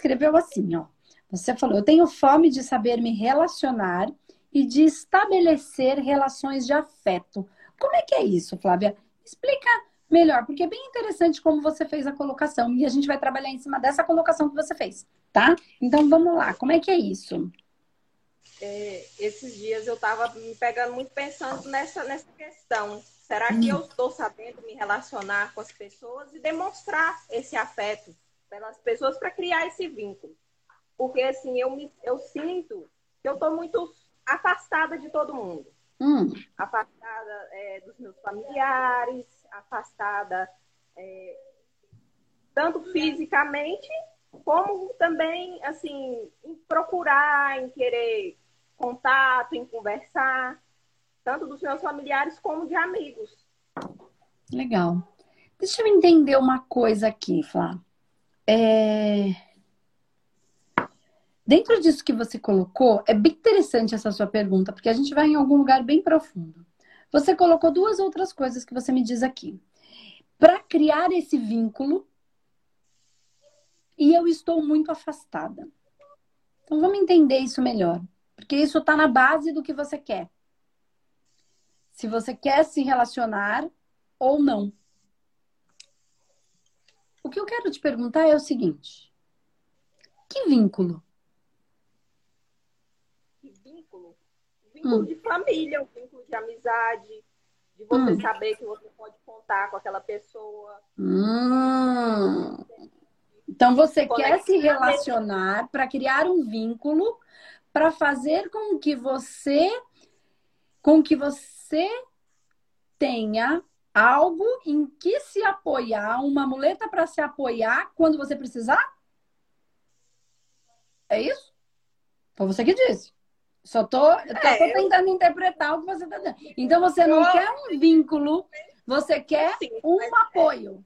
escreveu assim, ó. Você falou, eu tenho fome de saber me relacionar e de estabelecer relações de afeto. Como é que é isso, Flávia? Explica melhor, porque é bem interessante como você fez a colocação e a gente vai trabalhar em cima dessa colocação que você fez, tá? Então vamos lá, como é que é isso? É, esses dias eu estava me pegando muito pensando nessa, nessa questão. Será que hum. eu estou sabendo me relacionar com as pessoas e demonstrar esse afeto pelas pessoas para criar esse vínculo? Porque assim, eu, me, eu sinto que eu estou muito afastada de todo mundo. Hum. Afastada é, dos meus familiares, afastada é, tanto fisicamente como também assim em procurar, em querer contato, em conversar, tanto dos meus familiares como de amigos. Legal. Deixa eu entender uma coisa aqui, Flá. É... Dentro disso que você colocou, é bem interessante essa sua pergunta, porque a gente vai em algum lugar bem profundo. Você colocou duas outras coisas que você me diz aqui. Para criar esse vínculo, e eu estou muito afastada. Então vamos entender isso melhor, porque isso está na base do que você quer. Se você quer se relacionar ou não. O que eu quero te perguntar é o seguinte: que vínculo? vínculo hum. de família, um vínculo de amizade, de você hum. saber que você pode contar com aquela pessoa. Hum. Então você quer se relacionar para criar um vínculo para fazer com que você com que você tenha algo em que se apoiar, uma muleta para se apoiar quando você precisar? É isso? Foi você que disse. Só tô, é, tô tentando eu... interpretar o que você está dizendo. Então você não eu... quer um vínculo, você quer Sim, um é. apoio.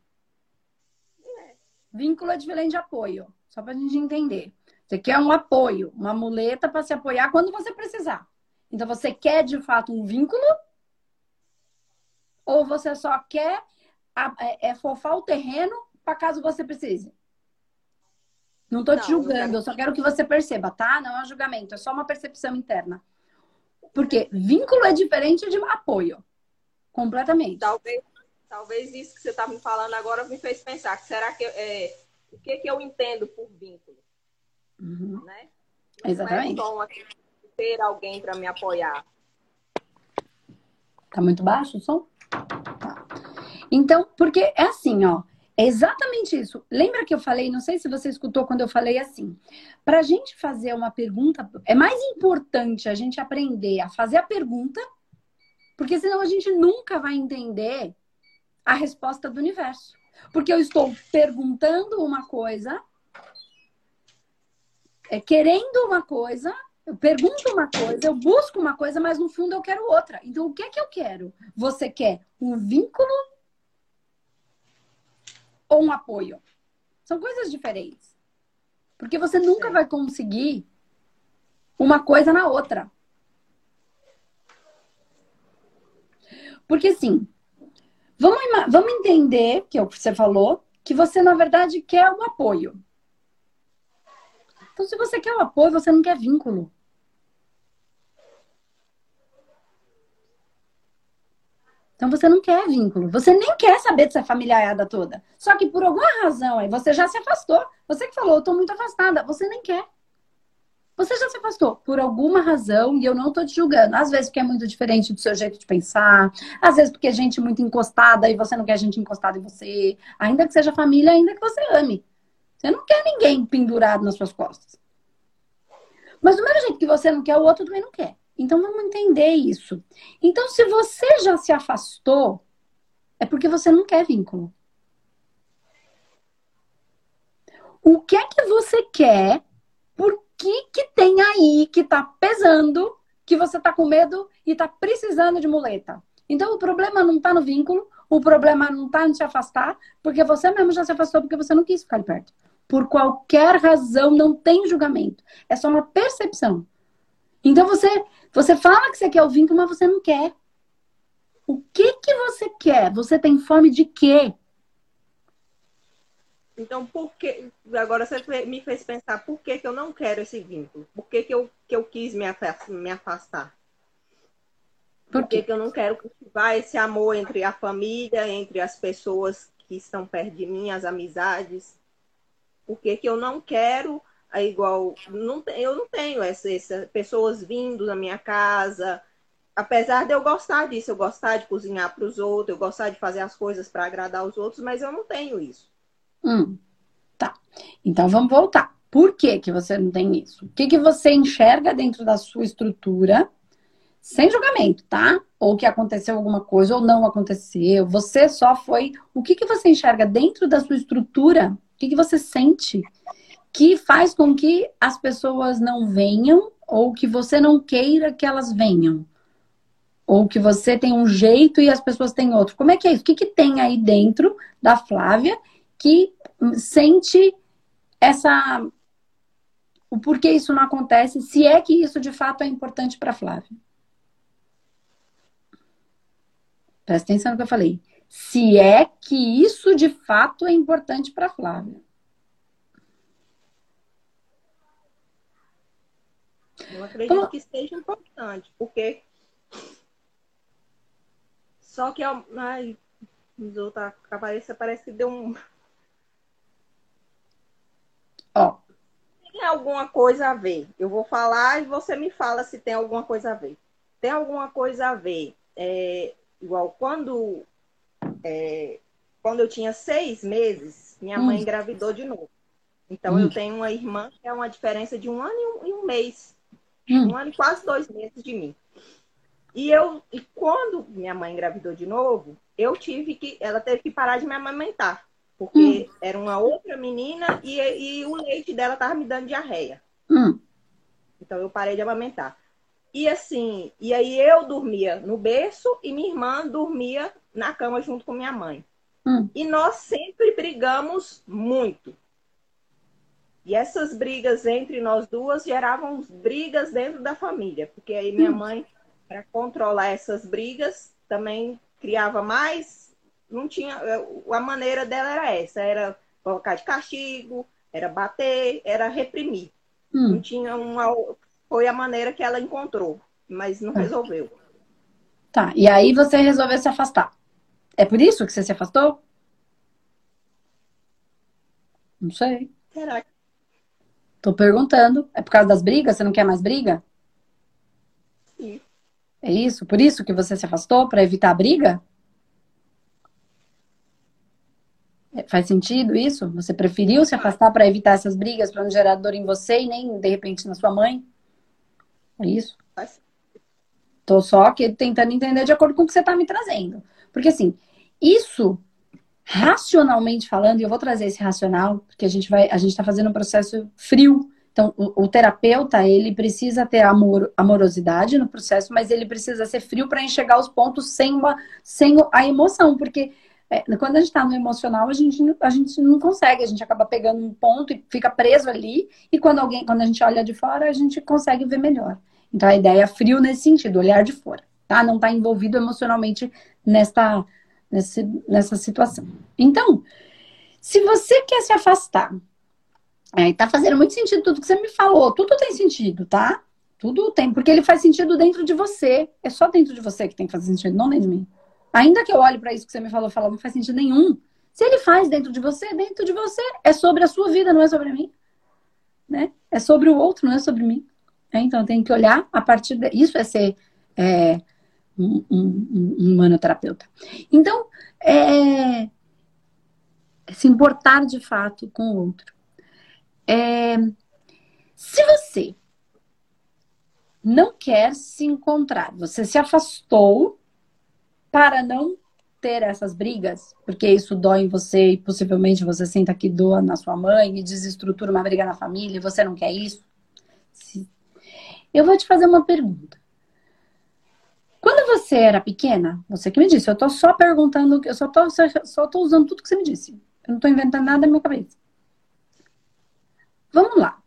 É. Vínculo é diferente de apoio, só para a gente entender. Você quer um apoio, uma muleta para se apoiar quando você precisar. Então você quer de fato um vínculo? Ou você só quer é, é fofar o terreno para caso você precise? Não estou te julgando, eu só quero que você perceba, tá? Não é um julgamento, é só uma percepção interna. Porque vínculo é diferente de apoio. Completamente. Talvez, talvez isso que você está me falando agora me fez pensar. Será que é, o que, que eu entendo por vínculo? Uhum. Né? Não Exatamente. Não é ter alguém para me apoiar. Tá muito baixo o som? Tá. Então, porque é assim, ó. É exatamente isso. Lembra que eu falei, não sei se você escutou quando eu falei assim. Para a gente fazer uma pergunta, é mais importante a gente aprender a fazer a pergunta, porque senão a gente nunca vai entender a resposta do universo. Porque eu estou perguntando uma coisa, é, querendo uma coisa, eu pergunto uma coisa, eu busco uma coisa, mas no fundo eu quero outra. Então, o que é que eu quero? Você quer um vínculo ou um apoio. São coisas diferentes. Porque você nunca vai conseguir uma coisa na outra. Porque assim, vamos, vamos entender, que você falou, que você na verdade quer um apoio. Então, se você quer o apoio, você não quer vínculo. Então você não quer vínculo, você nem quer saber dessa familiarada toda. Só que por alguma razão aí você já se afastou. Você que falou, eu tô muito afastada, você nem quer. Você já se afastou por alguma razão e eu não tô te julgando. Às vezes porque é muito diferente do seu jeito de pensar, às vezes porque é gente muito encostada e você não quer gente encostada em você, ainda que seja família, ainda que você ame. Você não quer ninguém pendurado nas suas costas. Mas do mesmo jeito que você não quer, o outro também não quer. Então vamos entender isso. Então, se você já se afastou, é porque você não quer vínculo. O que é que você quer? Por que, que tem aí que tá pesando, que você tá com medo e tá precisando de muleta? Então o problema não tá no vínculo, o problema não tá em se afastar, porque você mesmo já se afastou porque você não quis ficar perto. Por qualquer razão, não tem julgamento. É só uma percepção. Então você você fala que você quer o vínculo, mas você não quer. O que que você quer? Você tem fome de quê? Então, por que. Agora você me fez pensar por que, que eu não quero esse vínculo? Por que, que, eu, que eu quis me afastar? Por, que, que eu não quero cultivar esse amor entre a família, entre as pessoas que estão perto de mim, as amizades? Por que, que eu não quero, é igual. Não, eu não tenho essas essa, pessoas vindo na minha casa. Apesar de eu gostar disso, eu gostar de cozinhar para os outros, eu gostar de fazer as coisas para agradar os outros, mas eu não tenho isso. Hum, tá. Então vamos voltar. Por que, que você não tem isso? O que, que você enxerga dentro da sua estrutura, sem julgamento, tá? Ou que aconteceu alguma coisa ou não aconteceu. Você só foi. O que, que você enxerga dentro da sua estrutura? O que, que você sente que faz com que as pessoas não venham ou que você não queira que elas venham? Ou que você tem um jeito e as pessoas têm outro. Como é que é isso? O que, que tem aí dentro da Flávia que sente essa o porquê isso não acontece, se é que isso de fato é importante para Flávia. Presta atenção no que eu falei. Se é que isso de fato é importante para Flávia. Eu acredito Como... que seja importante, porque só que ai, a cabeça parece que deu um Ó. Tem alguma coisa a ver. Eu vou falar e você me fala se tem alguma coisa a ver. Tem alguma coisa a ver. É, igual quando, é, quando eu tinha seis meses, minha mãe hum. engravidou de novo. Então hum. eu tenho uma irmã que é uma diferença de um ano e um, e um mês. Hum. Um ano e quase dois meses de mim. E eu, e quando minha mãe engravidou de novo, eu tive que, ela teve que parar de me amamentar. Porque hum. era uma outra menina e, e o leite dela tava me dando diarreia. Hum. Então eu parei de amamentar. E assim, e aí eu dormia no berço e minha irmã dormia na cama junto com minha mãe. Hum. E nós sempre brigamos muito. E essas brigas entre nós duas geravam brigas dentro da família, porque aí minha hum. mãe, para controlar essas brigas, também criava mais não tinha. A maneira dela era essa: era colocar de castigo, era bater, era reprimir. Hum. Não tinha uma. Foi a maneira que ela encontrou, mas não resolveu. Tá, e aí você resolveu se afastar. É por isso que você se afastou? Não sei. Será que. Tô perguntando. É por causa das brigas? Você não quer mais briga? Sim. É isso? Por isso que você se afastou? Para evitar a briga? Faz sentido isso? Você preferiu se afastar para evitar essas brigas, para não gerar dor em você e nem, de repente, na sua mãe? É isso? Tô só que tentando entender de acordo com o que você está me trazendo. Porque, assim, isso, racionalmente falando, e eu vou trazer esse racional, porque a gente vai, a gente está fazendo um processo frio. Então, o, o, terapeuta, ele precisa ter amor, amorosidade no processo, mas ele precisa ser frio para enxergar os pontos sem, uma, sem a emoção, porque quando a gente está no emocional, a gente, a gente não consegue, a gente acaba pegando um ponto e fica preso ali, e quando alguém, quando a gente olha de fora, a gente consegue ver melhor. Então a ideia é frio nesse sentido, olhar de fora, tá? Não está envolvido emocionalmente nesta, nesse, nessa situação. Então, se você quer se afastar, é, tá fazendo muito sentido tudo que você me falou, tudo tem sentido, tá? Tudo tem, porque ele faz sentido dentro de você. É só dentro de você que tem que fazer sentido, não dentro de mim. Ainda que eu olhe para isso que você me falou, falar, não faz sentido nenhum. Se ele faz dentro de você, dentro de você, é sobre a sua vida, não é sobre mim. Né? É sobre o outro, não é sobre mim. É, então, eu tenho que olhar a partir de... Isso é ser é, um, um, um manoterapeuta. Então, é, é, se importar de fato com o outro. É, se você não quer se encontrar, você se afastou para não ter essas brigas, porque isso dói em você e possivelmente você senta que doa na sua mãe e desestrutura uma briga na família e você não quer isso. Eu vou te fazer uma pergunta. Quando você era pequena, você que me disse, eu tô só perguntando, eu só tô, só tô usando tudo que você me disse. Eu não tô inventando nada na minha cabeça. Vamos lá.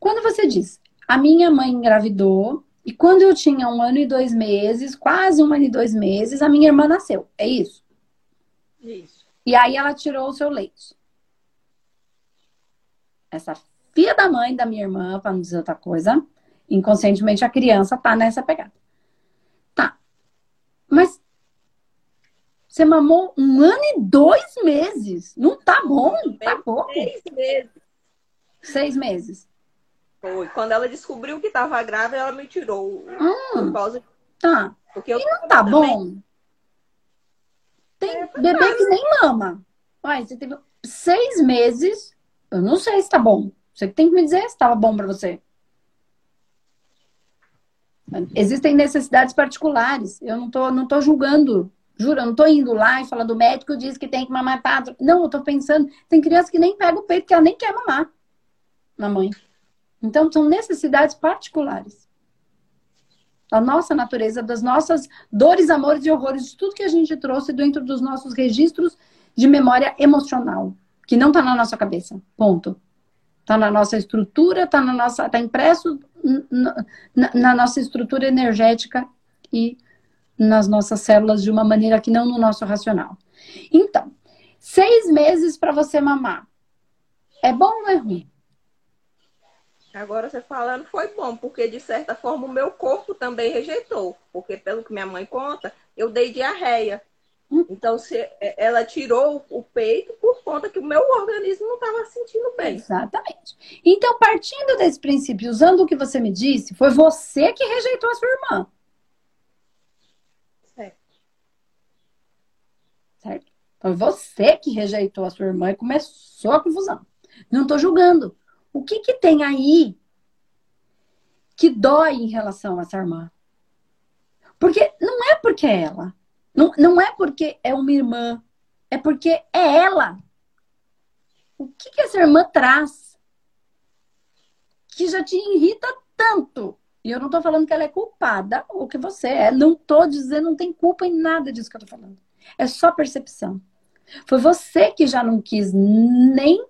Quando você diz, a minha mãe engravidou e quando eu tinha um ano e dois meses, quase um ano e dois meses, a minha irmã nasceu. É isso? Isso. E aí ela tirou o seu leite. essa filha da mãe da minha irmã, para não dizer outra coisa, inconscientemente a criança tá nessa pegada. Tá. Mas você mamou um ano e dois meses. Não tá bom? Tá pouco. Seis meses. Seis meses. Foi. Quando ela descobriu que estava grávida, ela me tirou. Hum, Por causa tá. Porque eu E não tá também- bom? Tem É bebê que nem mama. Uai, você teve seis meses. Eu não sei se tá bom. Você que tem que me dizer se tava bom pra você. Existem necessidades particulares. Eu não tô, não tô julgando. Juro, eu não tô indo lá e falando, o médico diz que tem que mamar tanto. Não, eu tô pensando, tem criança que nem pega o peito, que ela nem quer mamar na mãe. Então, são necessidades particulares. Da nossa natureza, das nossas dores, amores e horrores, de tudo que a gente trouxe dentro dos nossos registros de memória emocional, que não tá na nossa cabeça. Ponto. Tá na nossa estrutura, tá na nossa, tá impresso na, na nossa estrutura energética e nas nossas células de uma maneira que não no nosso racional. Então, seis meses para você mamar. É bom ou é ruim? Agora você falando foi bom, porque de certa forma o meu corpo também rejeitou. Porque, pelo que minha mãe conta, eu dei diarreia. Então, se ela tirou o peito por conta que o meu organismo não estava sentindo bem. Exatamente. Então, partindo desse princípio, usando o que você me disse, foi você que rejeitou a sua irmã, Certo. certo? Foi você que rejeitou a sua irmã e começou a confusão. Não tô julgando. O que que tem aí que dói em relação a essa irmã? Porque não é porque é ela. Não, não é porque é uma irmã. É porque é ela. O que que essa irmã traz que já te irrita tanto? E eu não tô falando que ela é culpada ou que você é. Não tô dizendo, não tem culpa em nada disso que eu tô falando. É só percepção. Foi você que já não quis nem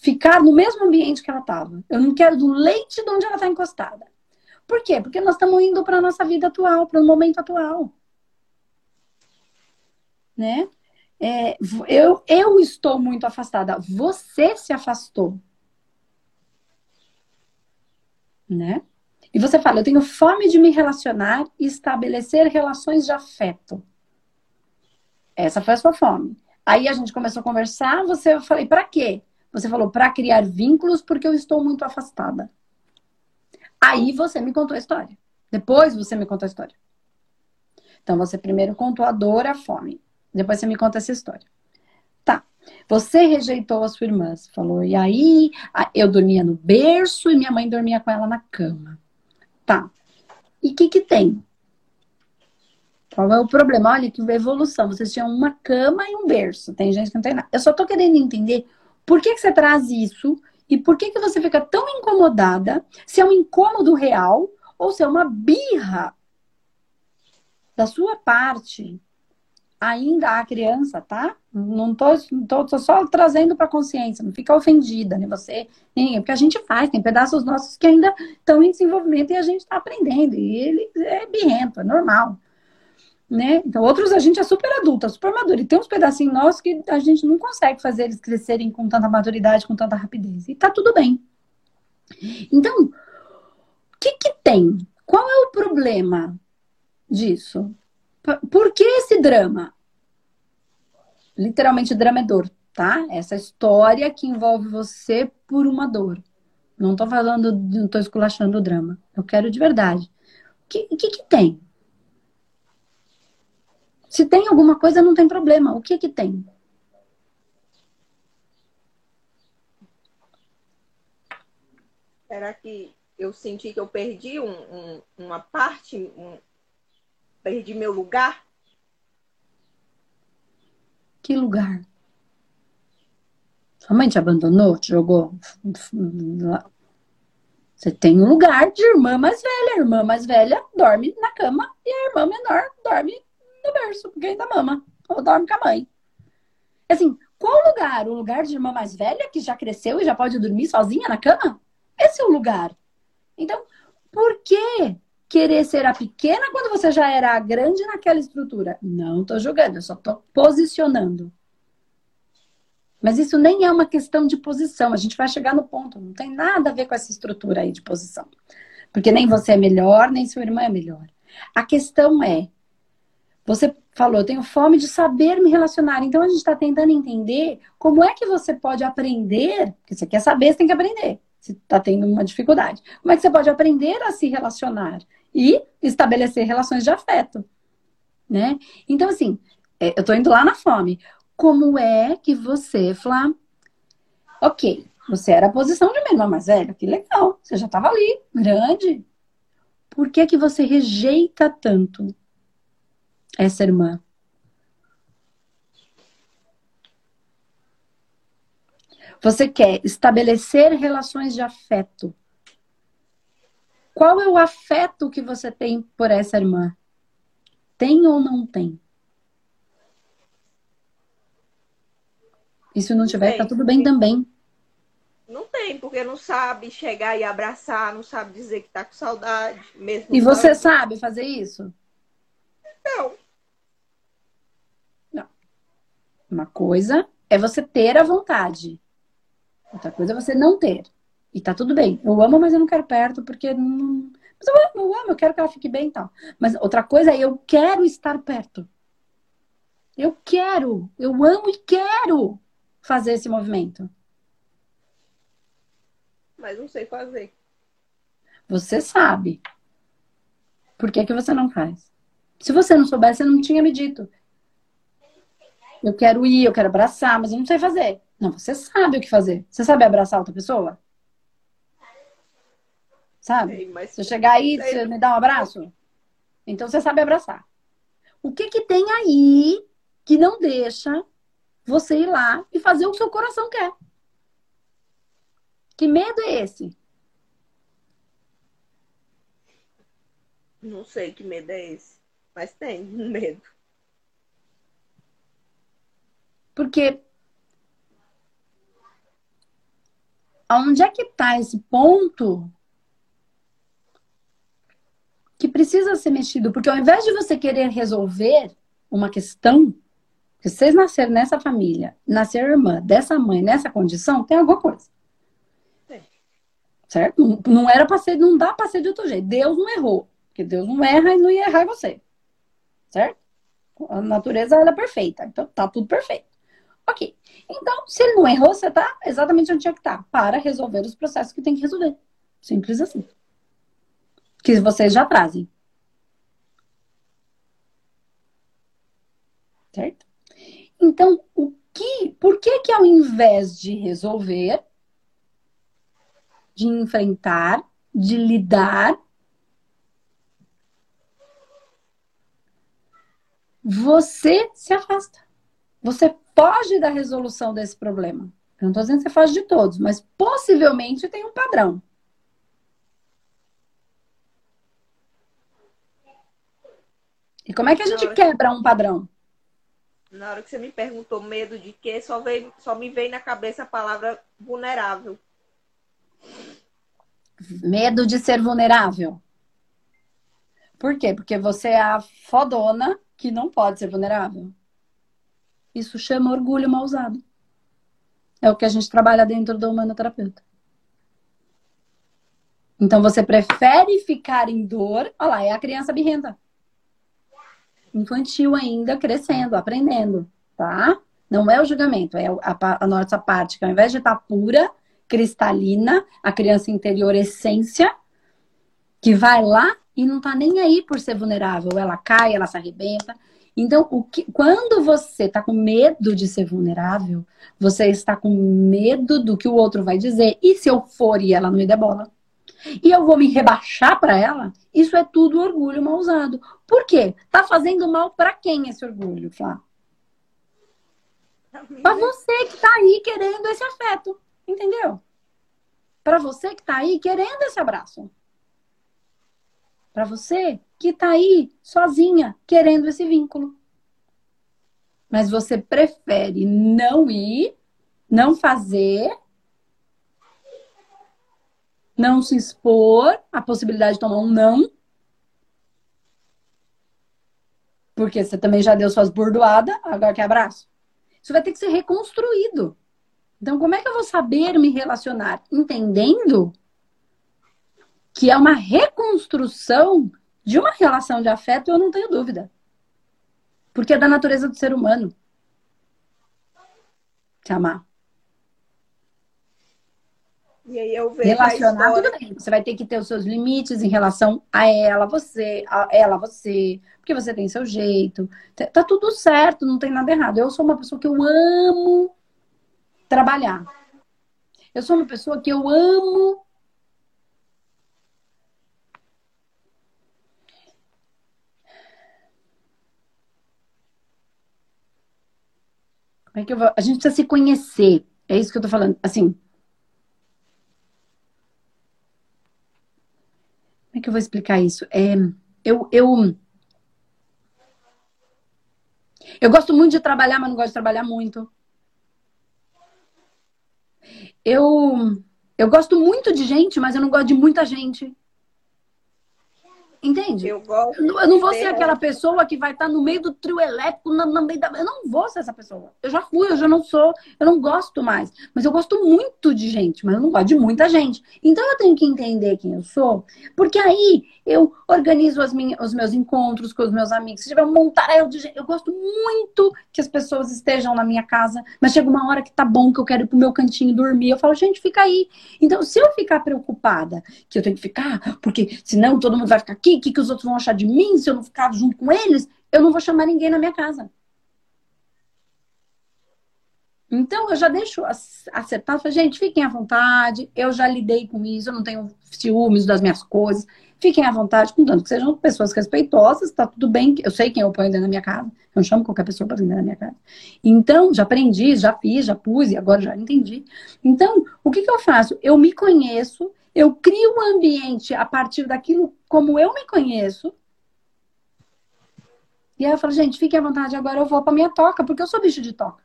ficar no mesmo ambiente que ela estava. Eu não quero do leite de onde ela está encostada. Por quê? Porque nós estamos indo para a nossa vida atual, para o momento atual. Né? É, eu, eu estou muito afastada. Você se afastou. Né? E você fala, eu tenho fome de me relacionar e estabelecer relações de afeto. Essa foi a sua fome. Aí a gente começou a conversar, você eu falei, para quê? Você falou, para criar vínculos porque eu estou muito afastada. Aí você me contou a história. Depois você me contou a história. Então você primeiro contou a dor, a fome. Depois você me conta essa história. Tá. Você rejeitou a sua irmã. Você falou, e aí eu dormia no berço e minha mãe dormia com ela na cama. Tá. E o que que tem? Qual é o problema? Olha que evolução. Vocês tinham uma cama e um berço. Tem gente que não tem nada. Eu só tô querendo entender por que, que você traz isso e por que, que você fica tão incomodada, se é um incômodo real ou se é uma birra da sua parte ainda a criança, tá? Não tô, tô, tô só trazendo para consciência, não fica ofendida, né? Você, nem, porque a gente faz, tem pedaços nossos que ainda estão em desenvolvimento e a gente está aprendendo, e ele é birrento, é normal. Né? Então, outros a gente é super adulta, super madura. E tem uns pedacinhos nossos que a gente não consegue fazer eles crescerem com tanta maturidade, com tanta rapidez. E tá tudo bem. Então, o que que tem? Qual é o problema disso? Por que esse drama? Literalmente, drama é dor, tá? Essa história que envolve você por uma dor. Não tô falando, não tô esculachando o drama. Eu quero de verdade. O que, que, que tem? Se tem alguma coisa, não tem problema. O que que tem? Será que eu senti que eu perdi um, um, uma parte, um, perdi meu lugar? Que lugar? Sua mãe te abandonou? Te jogou? Você tem um lugar de irmã mais velha. A irmã mais velha dorme na cama e a irmã menor dorme no berço, porque ainda mama. Ou dorme com a mãe. Assim, qual lugar? O lugar de irmã mais velha, que já cresceu e já pode dormir sozinha na cama? Esse é o lugar. Então, por que querer ser a pequena quando você já era a grande naquela estrutura? Não tô julgando, eu só tô posicionando. Mas isso nem é uma questão de posição. A gente vai chegar no ponto. Não tem nada a ver com essa estrutura aí de posição. Porque nem você é melhor, nem sua irmã é melhor. A questão é: você falou, eu tenho fome de saber me relacionar. Então a gente está tentando entender como é que você pode aprender. Porque você quer saber, você tem que aprender. Se está tendo uma dificuldade. Como é que você pode aprender a se relacionar e estabelecer relações de afeto? Né? Então, assim, é, eu estou indo lá na fome. Como é que você, Flá, ok, você era a posição de uma irmã mais velha, que legal, você já estava ali, grande. Por que que você rejeita tanto essa irmã? Você quer estabelecer relações de afeto. Qual é o afeto que você tem por essa irmã? Tem ou não tem? E se não tiver, tá tudo bem também. Não tem, porque não sabe chegar e abraçar, não sabe dizer que tá com saudade. Mesmo e você sabe fazer isso? Não. Não. Uma coisa é você ter a vontade. Outra coisa é você não ter. E tá tudo bem. Eu amo, mas eu não quero perto, porque não. Mas eu amo, eu amo, eu quero que ela fique bem e tal. Mas outra coisa é eu quero estar perto. Eu quero, eu amo e quero fazer esse movimento? Mas não sei fazer. Você sabe. Por que, que você não faz? Se você não soubesse, você não tinha me dito. Eu quero ir, eu quero abraçar, mas eu não sei fazer. Não, você sabe o que fazer. Você sabe abraçar outra pessoa? Sabe? Sei, mas... Se eu chegar aí, você me dá um abraço? Então você sabe abraçar. O que que tem aí que não deixa você ir lá e fazer o que seu coração quer. Que medo é esse? Não sei que medo é esse, mas tem medo. Porque aonde é que está esse ponto que precisa ser mexido? Porque ao invés de você querer resolver uma questão, se vocês nasceram nessa família, nascer irmã dessa mãe nessa condição, tem alguma coisa. Sim. Certo? Não, não era para ser, não dá para ser de outro jeito. Deus não errou. Porque Deus não erra e não ia errar você. Certo? A natureza ela é perfeita. Então tá tudo perfeito. Ok. Então, se ele não errou, você tá exatamente onde tinha que estar. Tá, para resolver os processos que tem que resolver. Simples assim. Que vocês já trazem. Certo? Então, o que, por que que ao invés de resolver, de enfrentar, de lidar, você se afasta? Você foge da resolução desse problema. Eu não estou dizendo que você foge de todos, mas possivelmente tem um padrão. E como é que a gente quebra um padrão? Na hora que você me perguntou medo de quê, só, veio, só me veio na cabeça a palavra vulnerável. Medo de ser vulnerável. Por quê? Porque você é a fodona que não pode ser vulnerável. Isso chama orgulho mal usado. É o que a gente trabalha dentro do humanoterapeuta. Então você prefere ficar em dor. Olha lá, é a criança birrenta infantil ainda, crescendo, aprendendo, tá? Não é o julgamento, é a, a nossa parte que ao invés de estar tá pura, cristalina, a criança interior essência, que vai lá e não tá nem aí por ser vulnerável. Ela cai, ela se arrebenta. Então, o que, quando você está com medo de ser vulnerável, você está com medo do que o outro vai dizer. E se eu for e ela não me der bola? e eu vou me rebaixar para ela, isso é tudo orgulho mal usado. Por quê? Tá fazendo mal para quem esse orgulho, Flá? Para você que tá aí querendo esse afeto, entendeu? Para você que tá aí querendo esse abraço. Para você que tá aí sozinha querendo esse vínculo. Mas você prefere não ir, não fazer não se expor à possibilidade de tomar um não. Porque você também já deu suas bordoadas, agora quer abraço. Isso vai ter que ser reconstruído. Então, como é que eu vou saber me relacionar? Entendendo que é uma reconstrução de uma relação de afeto, eu não tenho dúvida. Porque é da natureza do ser humano. Se amar. E aí eu vejo Relacionar, tudo bem. Você vai ter que ter os seus limites em relação a ela, você, a ela, você, porque você tem seu jeito. Tá, tá tudo certo, não tem nada errado. Eu sou uma pessoa que eu amo trabalhar. Eu sou uma pessoa que eu amo é que eu vou... A gente precisa se conhecer. É isso que eu tô falando. Assim, é que eu vou explicar isso? É, eu, eu, eu gosto muito de trabalhar, mas não gosto de trabalhar muito. Eu, eu gosto muito de gente, mas eu não gosto de muita gente. Entende? Eu, gosto eu não vou ser aquela pessoa que vai estar no meio do trio elétrico, no, no meio da. Eu não vou ser essa pessoa. Eu já fui, eu já não sou, eu não gosto mais. Mas eu gosto muito de gente, mas eu não gosto de muita gente. Então eu tenho que entender quem eu sou, porque aí eu organizo as minhas, os meus encontros com os meus amigos. Se tiver um montaréu de gente, eu gosto muito que as pessoas estejam na minha casa, mas chega uma hora que tá bom, que eu quero ir pro meu cantinho dormir. Eu falo, gente, fica aí. Então, se eu ficar preocupada que eu tenho que ficar, porque senão todo mundo vai ficar o que, que os outros vão achar de mim se eu não ficar junto com eles? Eu não vou chamar ninguém na minha casa. Então, eu já deixo acertado. Falei, gente, fiquem à vontade. Eu já lidei com isso. Eu não tenho ciúmes das minhas coisas. Fiquem à vontade, contanto que sejam pessoas respeitosas. Tá tudo bem. Eu sei quem eu ponho dentro da minha casa. Eu não chamo qualquer pessoa para dentro da minha casa. Então, já aprendi, já fiz, já pus e agora já entendi. Então, o que, que eu faço? Eu me conheço eu crio um ambiente a partir daquilo como eu me conheço. E aí eu falo, gente, fique à vontade, agora eu vou pra minha toca, porque eu sou bicho de toca.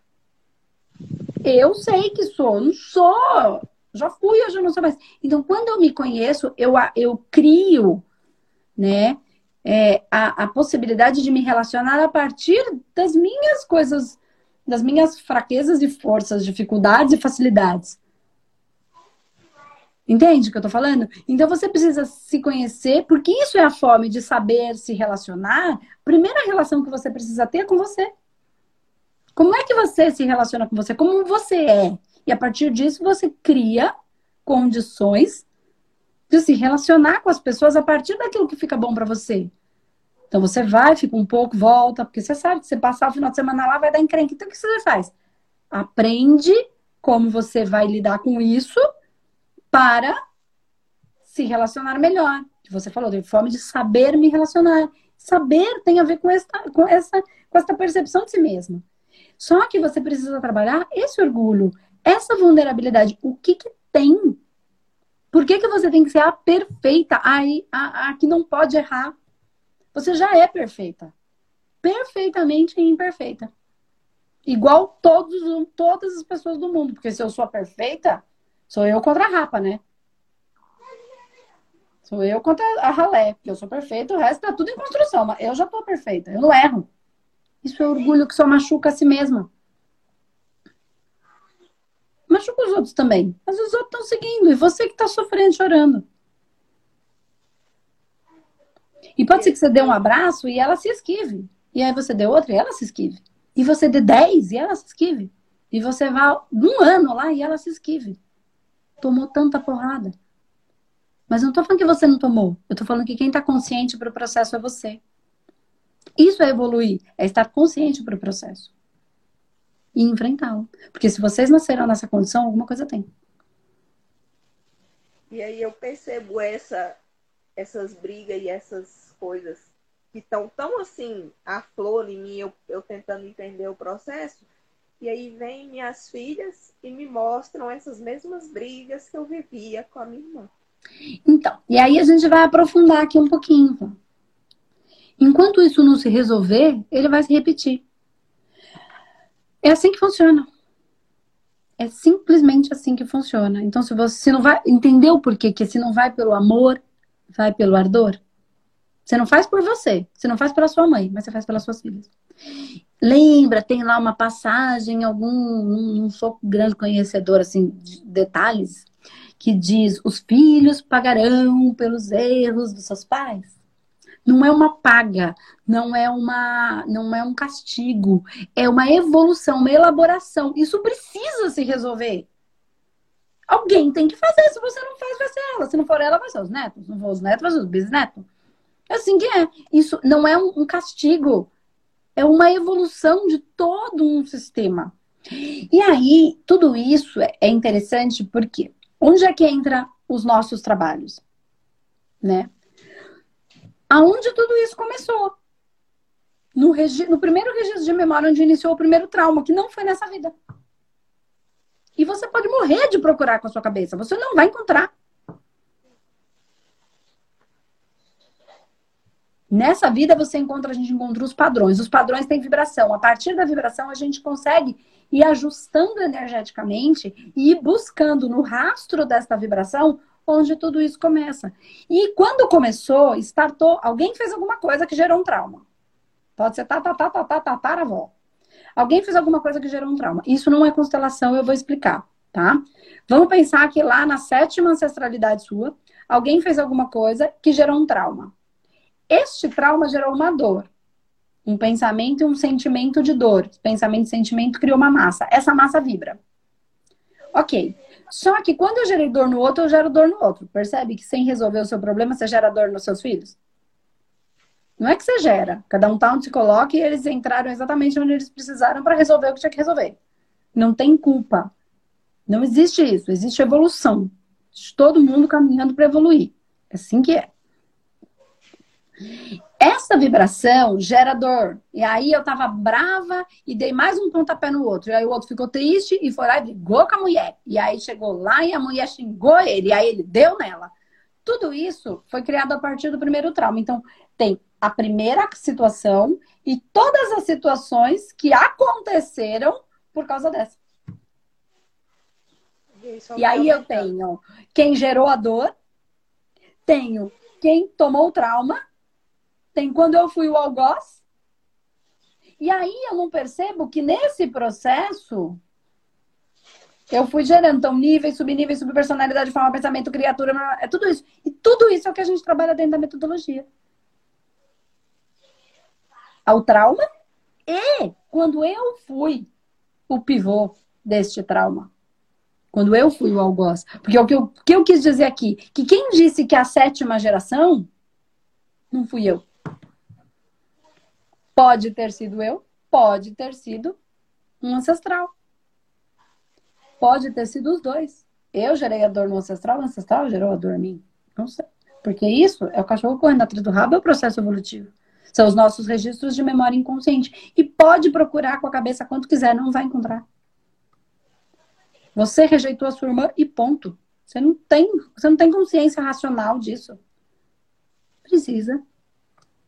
Eu sei que sou, não sou. Já fui, hoje eu não sou mais. Então, quando eu me conheço, eu, eu crio, né, é, a, a possibilidade de me relacionar a partir das minhas coisas, das minhas fraquezas e forças, dificuldades e facilidades. Entende o que eu tô falando? Então você precisa se conhecer, porque isso é a fome de saber se relacionar. Primeira relação que você precisa ter é com você. Como é que você se relaciona com você? Como você é? E a partir disso você cria condições de se relacionar com as pessoas a partir daquilo que fica bom para você. Então você vai, fica um pouco, volta, porque você sabe que você passar o final de semana lá vai dar encrenque. Então o que você faz? Aprende como você vai lidar com isso para se relacionar melhor. Você falou, de fome de saber me relacionar. Saber tem a ver com essa, com essa, com essa percepção de si mesmo. Só que você precisa trabalhar esse orgulho, essa vulnerabilidade. O que que tem? Por que, que você tem que ser a perfeita? Aí, a, a que não pode errar. Você já é perfeita. Perfeitamente imperfeita. Igual todos, todas as pessoas do mundo. Porque se eu sou perfeita, Sou eu contra a rapa, né? Sou eu contra a ralé, porque eu sou perfeita, o resto tá tudo em construção, mas eu já tô perfeita, eu não erro. Isso é orgulho que só machuca a si mesma. Machuca os outros também, mas os outros estão seguindo, e você que tá sofrendo, chorando. E pode ser que você dê um abraço e ela se esquive. E aí você dê outro e ela se esquive. E você dê dez e ela se esquive. E você vá um ano lá e ela se esquive tomou tanta porrada. Mas eu não tô falando que você não tomou. Eu tô falando que quem tá consciente para o processo é você. Isso é evoluir, é estar consciente para o processo. E enfrentá-lo. Porque se vocês nasceram nessa condição, alguma coisa tem. E aí eu percebo essa, essas brigas e essas coisas que estão tão assim, a flor em mim, eu, eu tentando entender o processo, e aí vem minhas filhas e me mostram essas mesmas brigas que eu vivia com a minha irmã. Então, e aí a gente vai aprofundar aqui um pouquinho. Enquanto isso não se resolver, ele vai se repetir. É assim que funciona. É simplesmente assim que funciona. Então, se você não vai entender o porquê que se não vai pelo amor, vai pelo ardor. Você não faz por você, você não faz pela sua mãe, mas você faz pelas suas filhas. Lembra, tem lá uma passagem, algum, não sou grande conhecedor assim de detalhes, que diz: os filhos pagarão pelos erros dos seus pais. Não é uma paga, não é uma, não é um castigo, é uma evolução, uma elaboração. Isso precisa se resolver. Alguém tem que fazer. Se você não faz, vai ser ela. Se não for ela, vai ser os netos. Se não for os netos, vai ser os bisnetos. É assim que é. Isso não é um castigo. É uma evolução de todo um sistema. E aí, tudo isso é interessante porque onde é que entra os nossos trabalhos? Né? Aonde tudo isso começou? No, regi... no primeiro registro de memória, onde iniciou o primeiro trauma, que não foi nessa vida. E você pode morrer de procurar com a sua cabeça. Você não vai encontrar. Nessa vida você encontra, a gente encontra os padrões. Os padrões têm vibração. A partir da vibração a gente consegue ir ajustando energeticamente e ir buscando no rastro desta vibração onde tudo isso começa. E quando começou, startou, alguém fez alguma coisa que gerou um trauma. Pode ser tá, tá, tá, tá, tá, tá, tá, avó. Alguém fez alguma coisa que gerou um trauma. Isso não é constelação, eu vou explicar, tá? Vamos pensar que lá na sétima ancestralidade sua, alguém fez alguma coisa que gerou um trauma. Este trauma gerou uma dor. Um pensamento e um sentimento de dor. Pensamento e sentimento criou uma massa. Essa massa vibra. Ok. Só que quando eu gerei dor no outro, eu gero dor no outro. Percebe que sem resolver o seu problema, você gera dor nos seus filhos? Não é que você gera. Cada um tá onde se coloca e eles entraram exatamente onde eles precisaram para resolver o que tinha que resolver. Não tem culpa. Não existe isso. Existe evolução. Todo mundo caminhando para evoluir. É assim que é. Essa vibração gera dor. E aí eu tava brava e dei mais um pontapé no outro. E aí o outro ficou triste e foi lá e brigou com a mulher. E aí chegou lá e a mulher xingou ele. E aí ele deu nela. Tudo isso foi criado a partir do primeiro trauma. Então, tem a primeira situação e todas as situações que aconteceram por causa dessa. E aí eu tenho quem gerou a dor, tenho quem tomou o trauma, tem quando eu fui o algoz. E aí eu não percebo que nesse processo eu fui gerando então níveis, subníveis, subpersonalidade, forma, pensamento, criatura, é tudo isso. E tudo isso é o que a gente trabalha dentro da metodologia ao trauma e quando eu fui o pivô deste trauma. Quando eu fui o algoz. Porque o que eu, que eu quis dizer aqui, que quem disse que a sétima geração não fui eu. Pode ter sido eu, pode ter sido um ancestral. Pode ter sido os dois. Eu gerei a dor no ancestral, o ancestral gerou a dor em mim. Não sei. Porque isso é o cachorro correndo atrás do rabo, é o processo evolutivo. São os nossos registros de memória inconsciente. E pode procurar com a cabeça quanto quiser, não vai encontrar. Você rejeitou a sua irmã e ponto. Você não tem, você não tem consciência racional disso. Precisa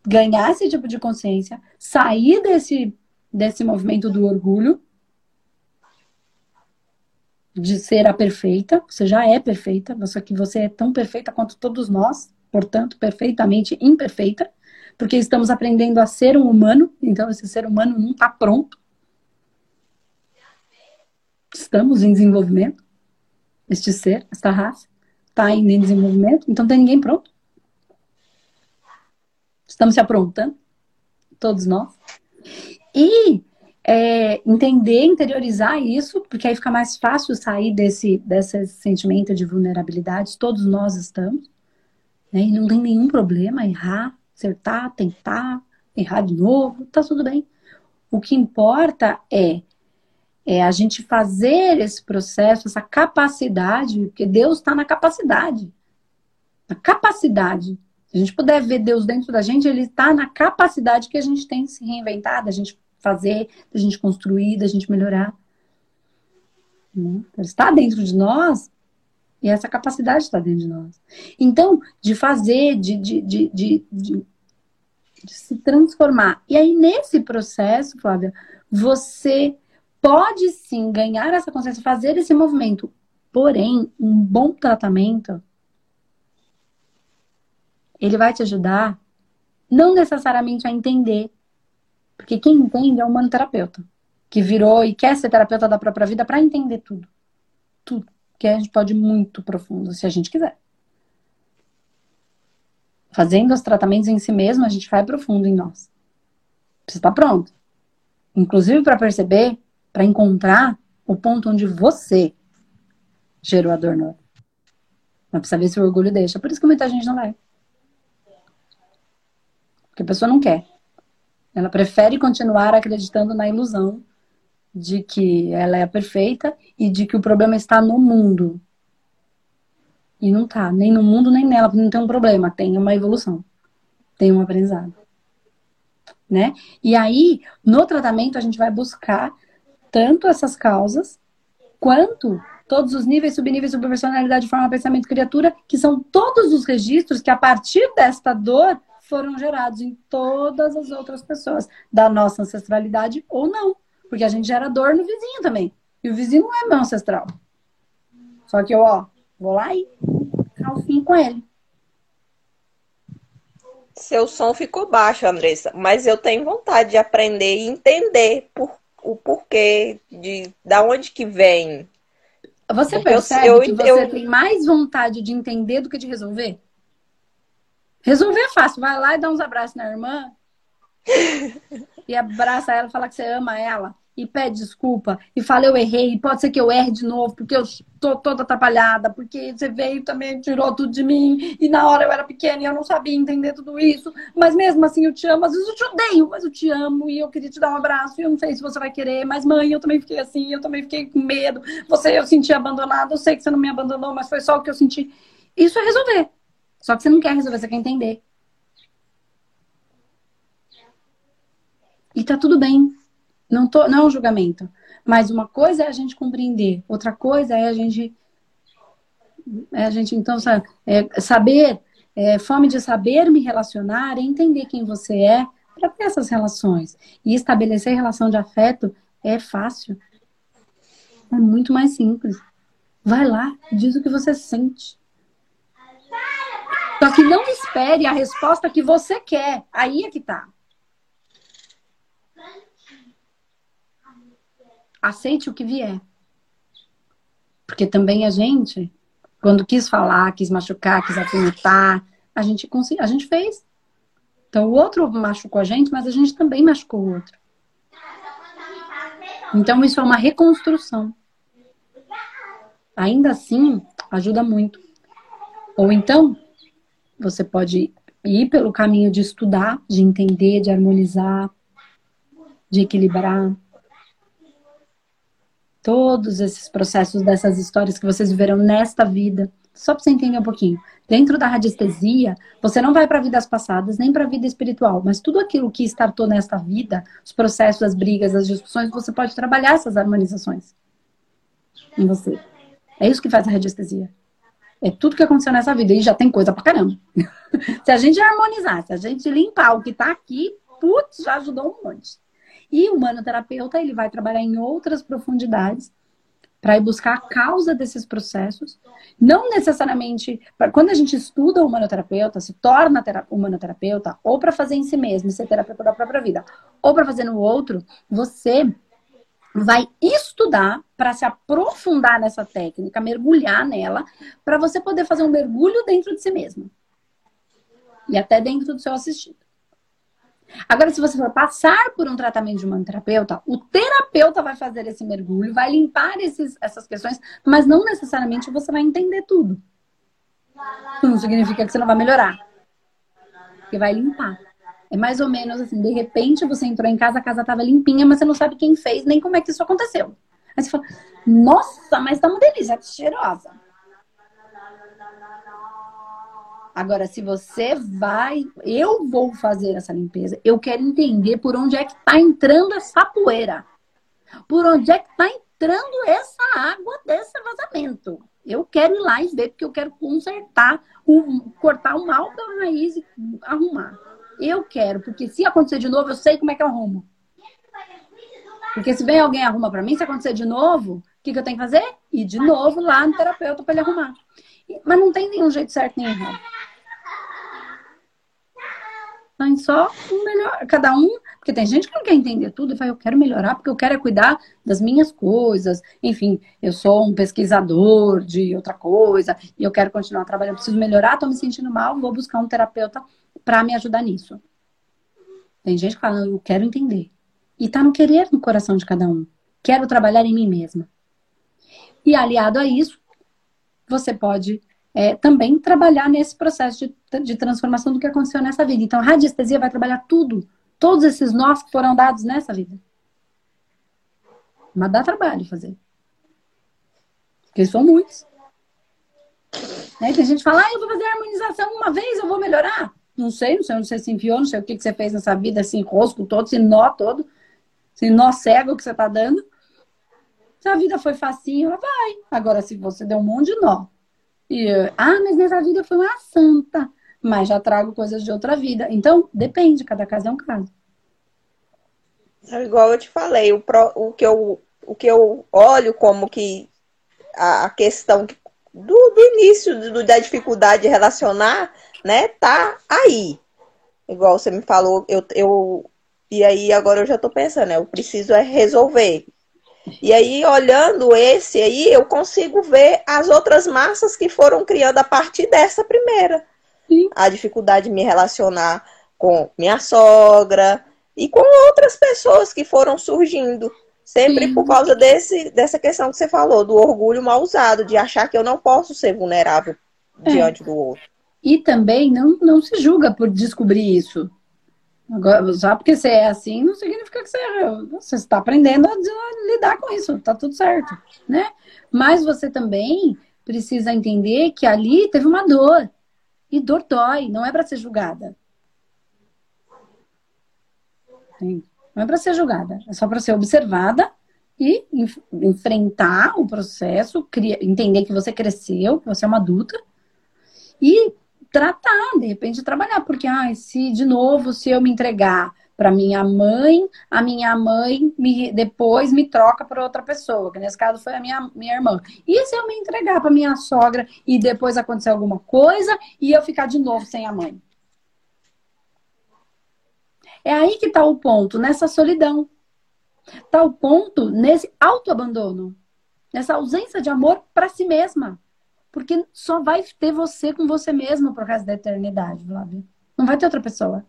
ganhar esse tipo de consciência, sair desse, desse movimento do orgulho, de ser a perfeita. Você já é perfeita, só que você é tão perfeita quanto todos nós, portanto, perfeitamente imperfeita porque estamos aprendendo a ser um humano, então esse ser humano não está pronto. Estamos em desenvolvimento. Este ser, esta raça, está ainda em desenvolvimento, então tem ninguém pronto. Estamos se aprontando, todos nós. E é, entender, interiorizar isso, porque aí fica mais fácil sair desse, desse sentimento de vulnerabilidade. Todos nós estamos. Né? E não tem nenhum problema errar, acertar, tentar, errar de novo, tá tudo bem. O que importa é, é a gente fazer esse processo, essa capacidade, porque Deus está na capacidade. Na capacidade. Se a gente puder ver Deus dentro da gente, Ele está na capacidade que a gente tem de se reinventar, da gente fazer, da gente construir, da gente melhorar. Né? Ele está dentro de nós e essa capacidade está dentro de nós. Então, de fazer, de, de, de, de se transformar. E aí, nesse processo, Flávia, você pode sim ganhar essa consciência, fazer esse movimento. Porém, um bom tratamento, ele vai te ajudar não necessariamente a entender Porque quem entende é o humano-terapeuta, que virou e quer ser terapeuta da própria vida para entender tudo. Tudo. Que a gente pode ir muito profundo, se a gente quiser. Fazendo os tratamentos em si mesmo, a gente vai profundo em nós. Você está pronto. Inclusive para perceber, para encontrar o ponto onde você gerou a dor no Mas precisa ver se o orgulho deixa. Por isso que muita gente não vai. Porque a pessoa não quer. Ela prefere continuar acreditando na ilusão de que ela é perfeita e de que o problema está no mundo. E não tá, nem no mundo, nem nela, não tem um problema, tem uma evolução, tem um aprendizado. Né? E aí, no tratamento, a gente vai buscar tanto essas causas, quanto todos os níveis, subníveis, subpersonalidade, forma, pensamento, criatura, que são todos os registros que, a partir desta dor, foram gerados em todas as outras pessoas, da nossa ancestralidade ou não. Porque a gente gera dor no vizinho também. E o vizinho não é meu ancestral. Só que eu, ó, vou lá e ao fim com ele. Seu som ficou baixo, Andressa, mas eu tenho vontade de aprender e entender por, o porquê, de da onde que vem. Você percebe eu, que você eu... tem mais vontade de entender do que de resolver? Resolver é fácil. Vai lá e dá uns abraços na irmã. e abraça ela, fala que você ama ela e pede desculpa e fala eu errei, pode ser que eu erre de novo, porque eu tô toda atrapalhada, porque você veio também tirou tudo de mim, e na hora eu era pequena e eu não sabia entender tudo isso, mas mesmo assim eu te amo, às vezes eu te odeio, mas eu te amo e eu queria te dar um abraço, e eu não sei se você vai querer, mas mãe, eu também fiquei assim, eu também fiquei com medo, você eu senti abandonada, eu sei que você não me abandonou, mas foi só o que eu senti. Isso é resolver. Só que você não quer resolver, você quer entender. E tá tudo bem. Não, tô, não é um julgamento. Mas uma coisa é a gente compreender, outra coisa é a gente. É a gente, então, sabe, é saber, é, fome de saber me relacionar, entender quem você é, para ter essas relações. E estabelecer relação de afeto é fácil. É muito mais simples. Vai lá, diz o que você sente. Só que não espere a resposta que você quer. Aí é que tá. aceite o que vier. Porque também a gente, quando quis falar, quis machucar, quis apimentar, a gente, a gente fez. Então o outro machucou a gente, mas a gente também machucou o outro. Então isso é uma reconstrução. Ainda assim, ajuda muito. Ou então, você pode ir pelo caminho de estudar, de entender, de harmonizar, de equilibrar todos esses processos dessas histórias que vocês viveram nesta vida. Só para você entender um pouquinho. Dentro da radiestesia, você não vai para vidas passadas, nem para a vida espiritual, mas tudo aquilo que startou nesta vida, os processos, as brigas, as discussões, você pode trabalhar essas harmonizações em você. É isso que faz a radiestesia. É tudo que aconteceu nessa vida. E já tem coisa pra caramba. se a gente harmonizar, se a gente limpar o que tá aqui, putz, já ajudou um monte. E o manoterapeuta, ele vai trabalhar em outras profundidades para ir buscar a causa desses processos. Não necessariamente, pra, quando a gente estuda o humanoterapeuta, se torna humanoterapeuta, ou para fazer em si mesmo, ser terapeuta da própria vida, ou para fazer no outro, você vai estudar para se aprofundar nessa técnica, mergulhar nela, para você poder fazer um mergulho dentro de si mesmo. E até dentro do seu assistido. Agora, se você for passar por um tratamento de humanoterapeuta, o terapeuta vai fazer esse mergulho, vai limpar esses, essas questões, mas não necessariamente você vai entender tudo. Não significa que você não vai melhorar. Porque vai limpar. É mais ou menos assim, de repente você entrou em casa, a casa estava limpinha, mas você não sabe quem fez, nem como é que isso aconteceu. Aí você fala, nossa, mas tá uma delícia, cheirosa. Agora, se você vai, eu vou fazer essa limpeza, eu quero entender por onde é que está entrando essa poeira. Por onde é que está entrando essa água desse vazamento. Eu quero ir lá e ver, porque eu quero consertar, um, cortar o mal pela raiz e arrumar. Eu quero, porque se acontecer de novo, eu sei como é que eu arrumo. Porque se vem alguém arruma para mim, se acontecer de novo, o que, que eu tenho que fazer? Ir de novo lá no terapeuta para ele arrumar. Mas não tem nenhum jeito certo nem errado. Tem só um melhor, cada um, Porque tem gente que não quer entender tudo e fala, eu quero melhorar porque eu quero é cuidar das minhas coisas. Enfim, eu sou um pesquisador de outra coisa e eu quero continuar trabalhando, preciso melhorar, estou me sentindo mal, vou buscar um terapeuta para me ajudar nisso. Tem gente que fala, eu quero entender. E tá no querer no coração de cada um. Quero trabalhar em mim mesma. E aliado a isso, você pode é, também trabalhar nesse processo de, de transformação do que aconteceu nessa vida. Então, a radiestesia vai trabalhar tudo, todos esses nós que foram dados nessa vida. Mas dá trabalho fazer. Porque são muitos. Né? Tem gente que fala, ah, eu vou fazer a harmonização uma vez, eu vou melhorar. Não sei, não sei onde você se enfiou, não sei o que, que você fez nessa vida, esse enrosco todo, esse nó todo, esse nó cego que você tá dando. Se a vida foi facinho, vai. Agora, se você deu um monte de nó. E, ah, mas nessa vida foi uma santa. Mas já trago coisas de outra vida. Então, depende, cada caso é um caso. É igual eu te falei, o, pro, o, que, eu, o que eu olho como que a, a questão do, do início do, da dificuldade de relacionar, né, tá aí. Igual você me falou, eu, eu e aí agora eu já tô pensando, né, eu preciso é resolver. E aí, olhando esse aí, eu consigo ver as outras massas que foram criando a partir dessa primeira. Sim. A dificuldade de me relacionar com minha sogra e com outras pessoas que foram surgindo. Sempre Sim. por causa desse, dessa questão que você falou, do orgulho mal usado, de achar que eu não posso ser vulnerável é. diante do outro. E também não, não se julga por descobrir isso. Agora, só porque você é assim, não significa que você, você está aprendendo a, a lidar com isso, tá tudo certo, né? Mas você também precisa entender que ali teve uma dor. E dor dói, não é para ser julgada. Não é para ser julgada, é só para ser observada e enf enfrentar o processo, entender que você cresceu, que você é uma adulta e tratar, de repente trabalhar, porque ai, se de novo, se eu me entregar para minha mãe, a minha mãe me, depois me troca para outra pessoa, que nesse caso foi a minha, minha irmã. E se eu me entregar para minha sogra e depois acontecer alguma coisa e eu ficar de novo sem a mãe? É aí que está o ponto, nessa solidão. Está o ponto nesse autoabandono, nessa ausência de amor para si mesma. Porque só vai ter você com você mesmo pro resto da eternidade, Flávio. Não vai ter outra pessoa.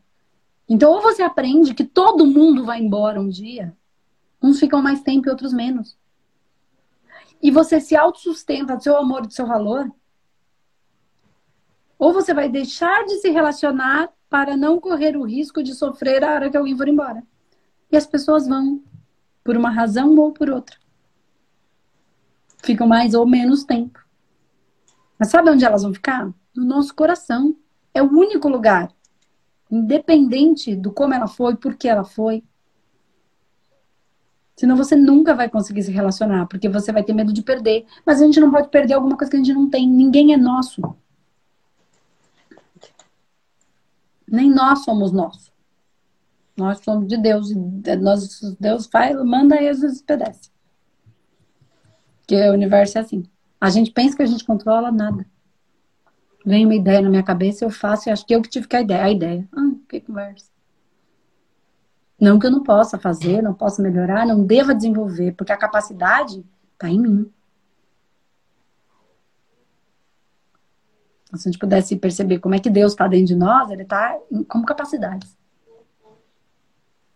Então, ou você aprende que todo mundo vai embora um dia, uns ficam mais tempo e outros menos. E você se autossustenta do seu amor e do seu valor, ou você vai deixar de se relacionar para não correr o risco de sofrer a hora que alguém for embora. E as pessoas vão, por uma razão ou por outra. Ficam mais ou menos tempo. Mas sabe onde elas vão ficar? No nosso coração. É o único lugar. Independente do como ela foi, por que ela foi. Senão você nunca vai conseguir se relacionar, porque você vai ter medo de perder. Mas a gente não pode perder alguma coisa que a gente não tem. Ninguém é nosso. Nem nós somos nossos. Nós somos de Deus. Nós, Deus faz, manda e às vezes. Porque o universo é assim. A gente pensa que a gente controla nada. Vem uma ideia na minha cabeça, eu faço e acho que eu que tive que a ideia. A ideia. Ah, que conversa. Não que eu não possa fazer, não possa melhorar, não deva desenvolver, porque a capacidade está em mim. Se a gente pudesse perceber como é que Deus está dentro de nós, ele está como capacidades.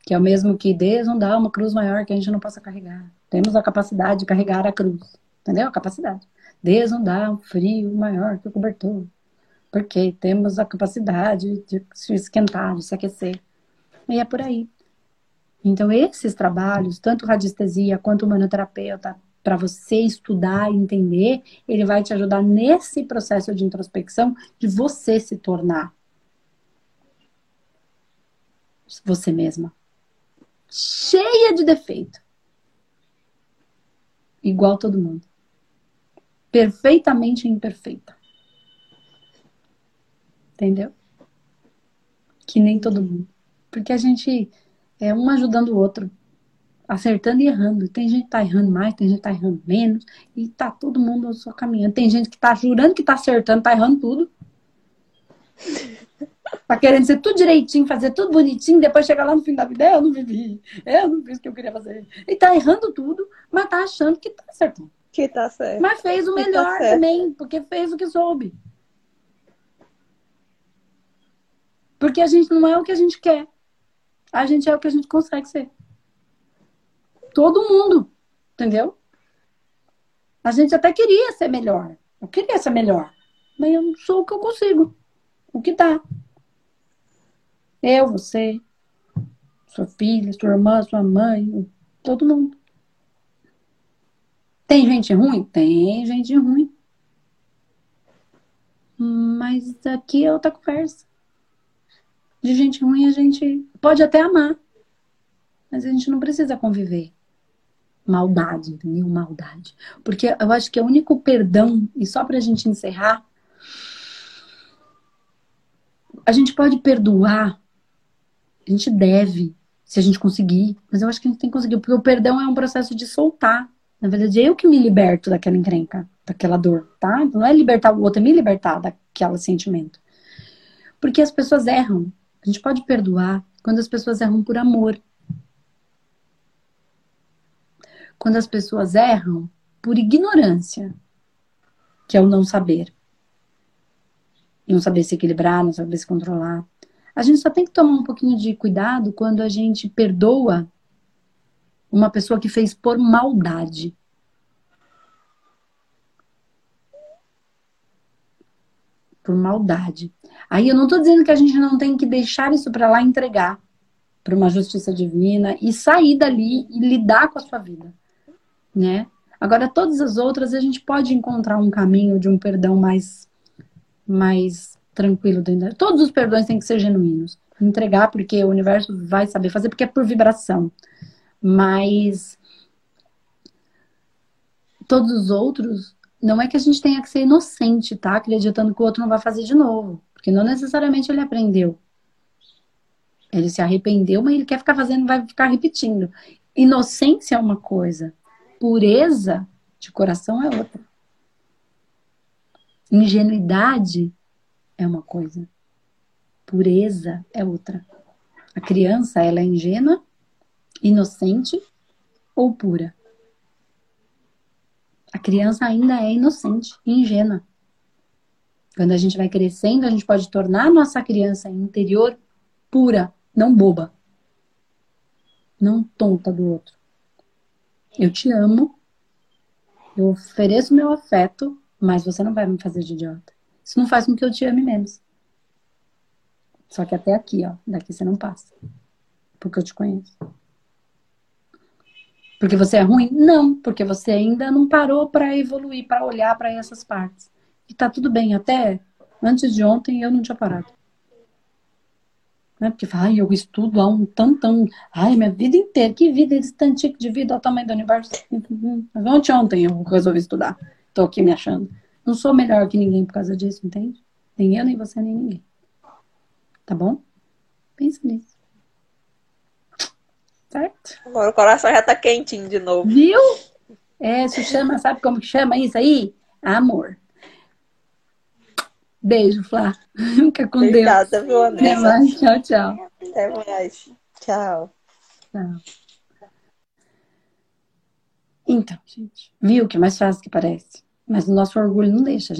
Que é o mesmo que Deus não dá uma cruz maior que a gente não possa carregar. Temos a capacidade de carregar a cruz. Entendeu? A capacidade. Dá um frio maior que o cobertor. Porque temos a capacidade de se esquentar, de se aquecer. E é por aí. Então, esses trabalhos, tanto radiestesia quanto humanoterapeuta, para você estudar e entender, ele vai te ajudar nesse processo de introspecção de você se tornar você mesma. Cheia de defeito. Igual todo mundo perfeitamente imperfeita. Entendeu? Que nem todo mundo. Porque a gente é um ajudando o outro, acertando e errando. Tem gente que tá errando mais, tem gente que tá errando menos, e tá todo mundo só caminhando. Tem gente que tá jurando que tá acertando, tá errando tudo. Tá querendo ser tudo direitinho, fazer tudo bonitinho, depois chegar lá no fim da vida, eu não vivi, eu não fiz o que eu queria fazer. E tá errando tudo, mas tá achando que tá certo. Que tá certo. Mas fez o tá melhor certo. também, porque fez o que soube. Porque a gente não é o que a gente quer. A gente é o que a gente consegue ser. Todo mundo, entendeu? A gente até queria ser melhor. Eu queria ser melhor. Mas eu não sou o que eu consigo. O que dá. Eu, você, sua filha, sua irmã, sua mãe, todo mundo. Tem gente ruim? Tem gente ruim. Mas aqui é outra conversa. De gente ruim a gente pode até amar. Mas a gente não precisa conviver. Maldade, entendeu? Maldade. Porque eu acho que é o único perdão, e só pra gente encerrar, a gente pode perdoar, a gente deve, se a gente conseguir, mas eu acho que a gente tem que conseguir, porque o perdão é um processo de soltar. Na verdade, é eu que me liberto daquela encrenca, daquela dor, tá? Não é libertar o outro, é me libertar daquele sentimento. Porque as pessoas erram. A gente pode perdoar quando as pessoas erram por amor. Quando as pessoas erram por ignorância, que é o não saber. Não saber se equilibrar, não saber se controlar. A gente só tem que tomar um pouquinho de cuidado quando a gente perdoa uma pessoa que fez por maldade. Por maldade. Aí eu não tô dizendo que a gente não tem que deixar isso para lá entregar para uma justiça divina e sair dali e lidar com a sua vida, né? Agora todas as outras a gente pode encontrar um caminho de um perdão mais mais tranquilo dentro. Todos os perdões têm que ser genuínos. Entregar porque o universo vai saber fazer porque é por vibração. Mas todos os outros, não é que a gente tenha que ser inocente, tá? Acreditando que o outro não vai fazer de novo. Porque não necessariamente ele aprendeu. Ele se arrependeu, mas ele quer ficar fazendo, vai ficar repetindo. Inocência é uma coisa, pureza de coração é outra. Ingenuidade é uma coisa, pureza é outra. A criança, ela é ingênua, inocente ou pura? A criança ainda é inocente ingênua. Quando a gente vai crescendo, a gente pode tornar nossa criança interior pura, não boba. Não tonta do outro. Eu te amo, eu ofereço meu afeto, mas você não vai me fazer de idiota. Isso não faz com que eu te ame menos. Só que até aqui, ó, daqui você não passa. Porque eu te conheço. Porque você é ruim? Não, porque você ainda não parou para evoluir, para olhar para essas partes. E tá tudo bem, até antes de ontem eu não tinha parado. Né? Porque ai, eu estudo há um tantão. Ai, minha vida inteira, que vida distante de vida ao tamanho do universo. Mas ontem, ontem eu resolvi estudar. Tô aqui me achando. Não sou melhor que ninguém por causa disso, entende? Nem eu, nem você, nem ninguém. Tá bom? Pensa nisso. Certo? Agora o coração já tá quentinho de novo. Viu? É, se chama, sabe como que chama isso aí? Amor. Beijo, Flá. Fica com Obrigada, Deus. viu, Até mais. Tchau, tchau. Até mais. Tchau. Tchau. Então, gente, viu que é mais fácil que parece? Mas o nosso orgulho não deixa gente.